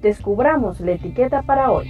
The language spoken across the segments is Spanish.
descubramos la etiqueta para hoy.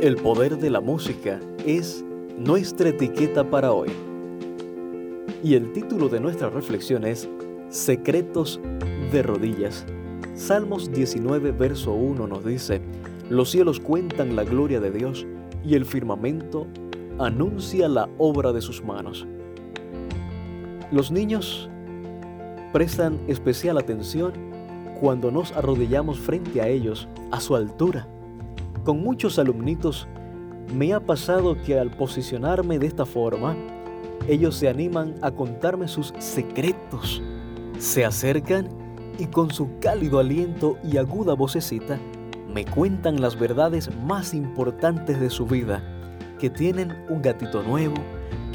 El poder de la música es nuestra etiqueta para hoy. Y el título de nuestra reflexión es Secretos de rodillas. Salmos 19, verso 1 nos dice, Los cielos cuentan la gloria de Dios y el firmamento anuncia la obra de sus manos. Los niños prestan especial atención cuando nos arrodillamos frente a ellos, a su altura. Con muchos alumnitos me ha pasado que al posicionarme de esta forma, ellos se animan a contarme sus secretos, se acercan y con su cálido aliento y aguda vocecita me cuentan las verdades más importantes de su vida, que tienen un gatito nuevo,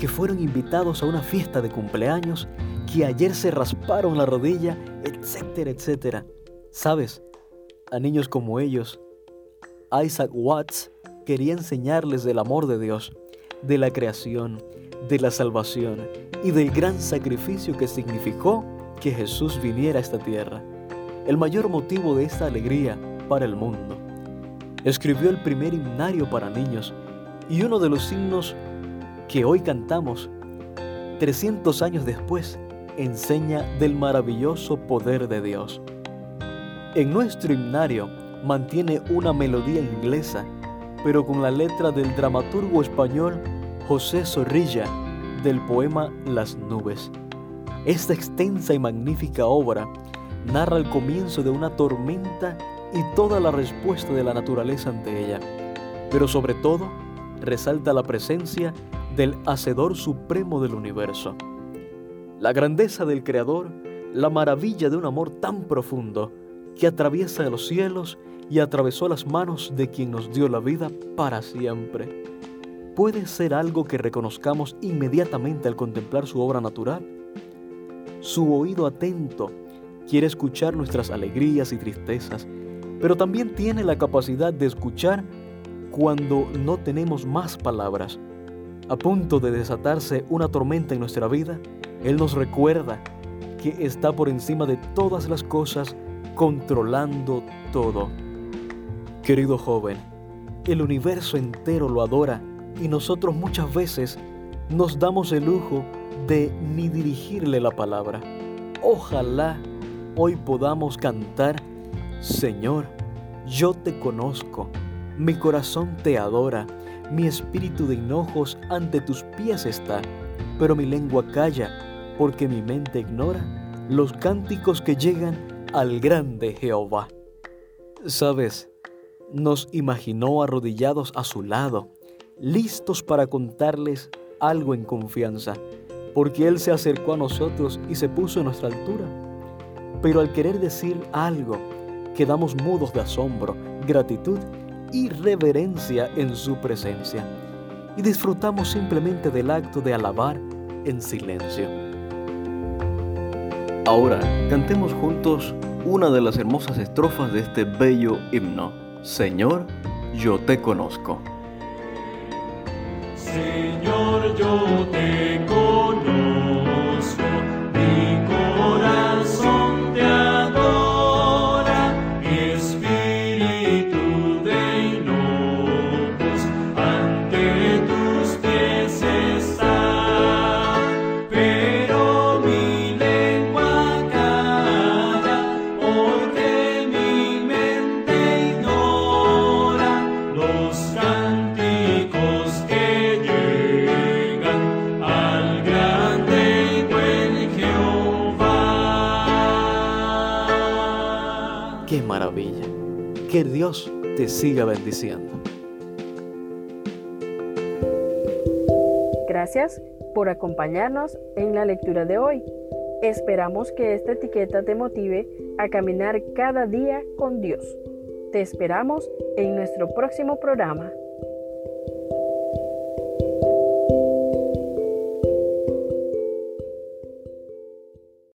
que fueron invitados a una fiesta de cumpleaños, que ayer se rasparon la rodilla, etcétera, etcétera. ¿Sabes? A niños como ellos, Isaac Watts quería enseñarles del amor de Dios, de la creación, de la salvación y del gran sacrificio que significó que Jesús viniera a esta tierra, el mayor motivo de esta alegría para el mundo. Escribió el primer himnario para niños y uno de los signos que hoy cantamos, 300 años después, enseña del maravilloso poder de Dios. En nuestro himnario mantiene una melodía inglesa, pero con la letra del dramaturgo español José Zorrilla del poema Las nubes. Esta extensa y magnífica obra narra el comienzo de una tormenta y toda la respuesta de la naturaleza ante ella, pero sobre todo resalta la presencia del Hacedor Supremo del universo. La grandeza del Creador, la maravilla de un amor tan profundo que atraviesa los cielos y atravesó las manos de quien nos dio la vida para siempre. ¿Puede ser algo que reconozcamos inmediatamente al contemplar su obra natural? Su oído atento quiere escuchar nuestras alegrías y tristezas, pero también tiene la capacidad de escuchar cuando no tenemos más palabras. A punto de desatarse una tormenta en nuestra vida, Él nos recuerda que está por encima de todas las cosas, controlando todo. Querido joven, el universo entero lo adora y nosotros muchas veces nos damos el lujo de ni dirigirle la palabra. Ojalá hoy podamos cantar, Señor, yo te conozco, mi corazón te adora, mi espíritu de hinojos ante tus pies está, pero mi lengua calla, porque mi mente ignora los cánticos que llegan al grande Jehová. Sabes, nos imaginó arrodillados a su lado, listos para contarles algo en confianza porque Él se acercó a nosotros y se puso en nuestra altura. Pero al querer decir algo, quedamos mudos de asombro, gratitud y reverencia en su presencia. Y disfrutamos simplemente del acto de alabar en silencio. Ahora, cantemos juntos una de las hermosas estrofas de este bello himno. Señor, yo te conozco. Señor, yo te conozco. Maravilla. Que Dios te siga bendiciendo. Gracias por acompañarnos en la lectura de hoy. Esperamos que esta etiqueta te motive a caminar cada día con Dios. Te esperamos en nuestro próximo programa.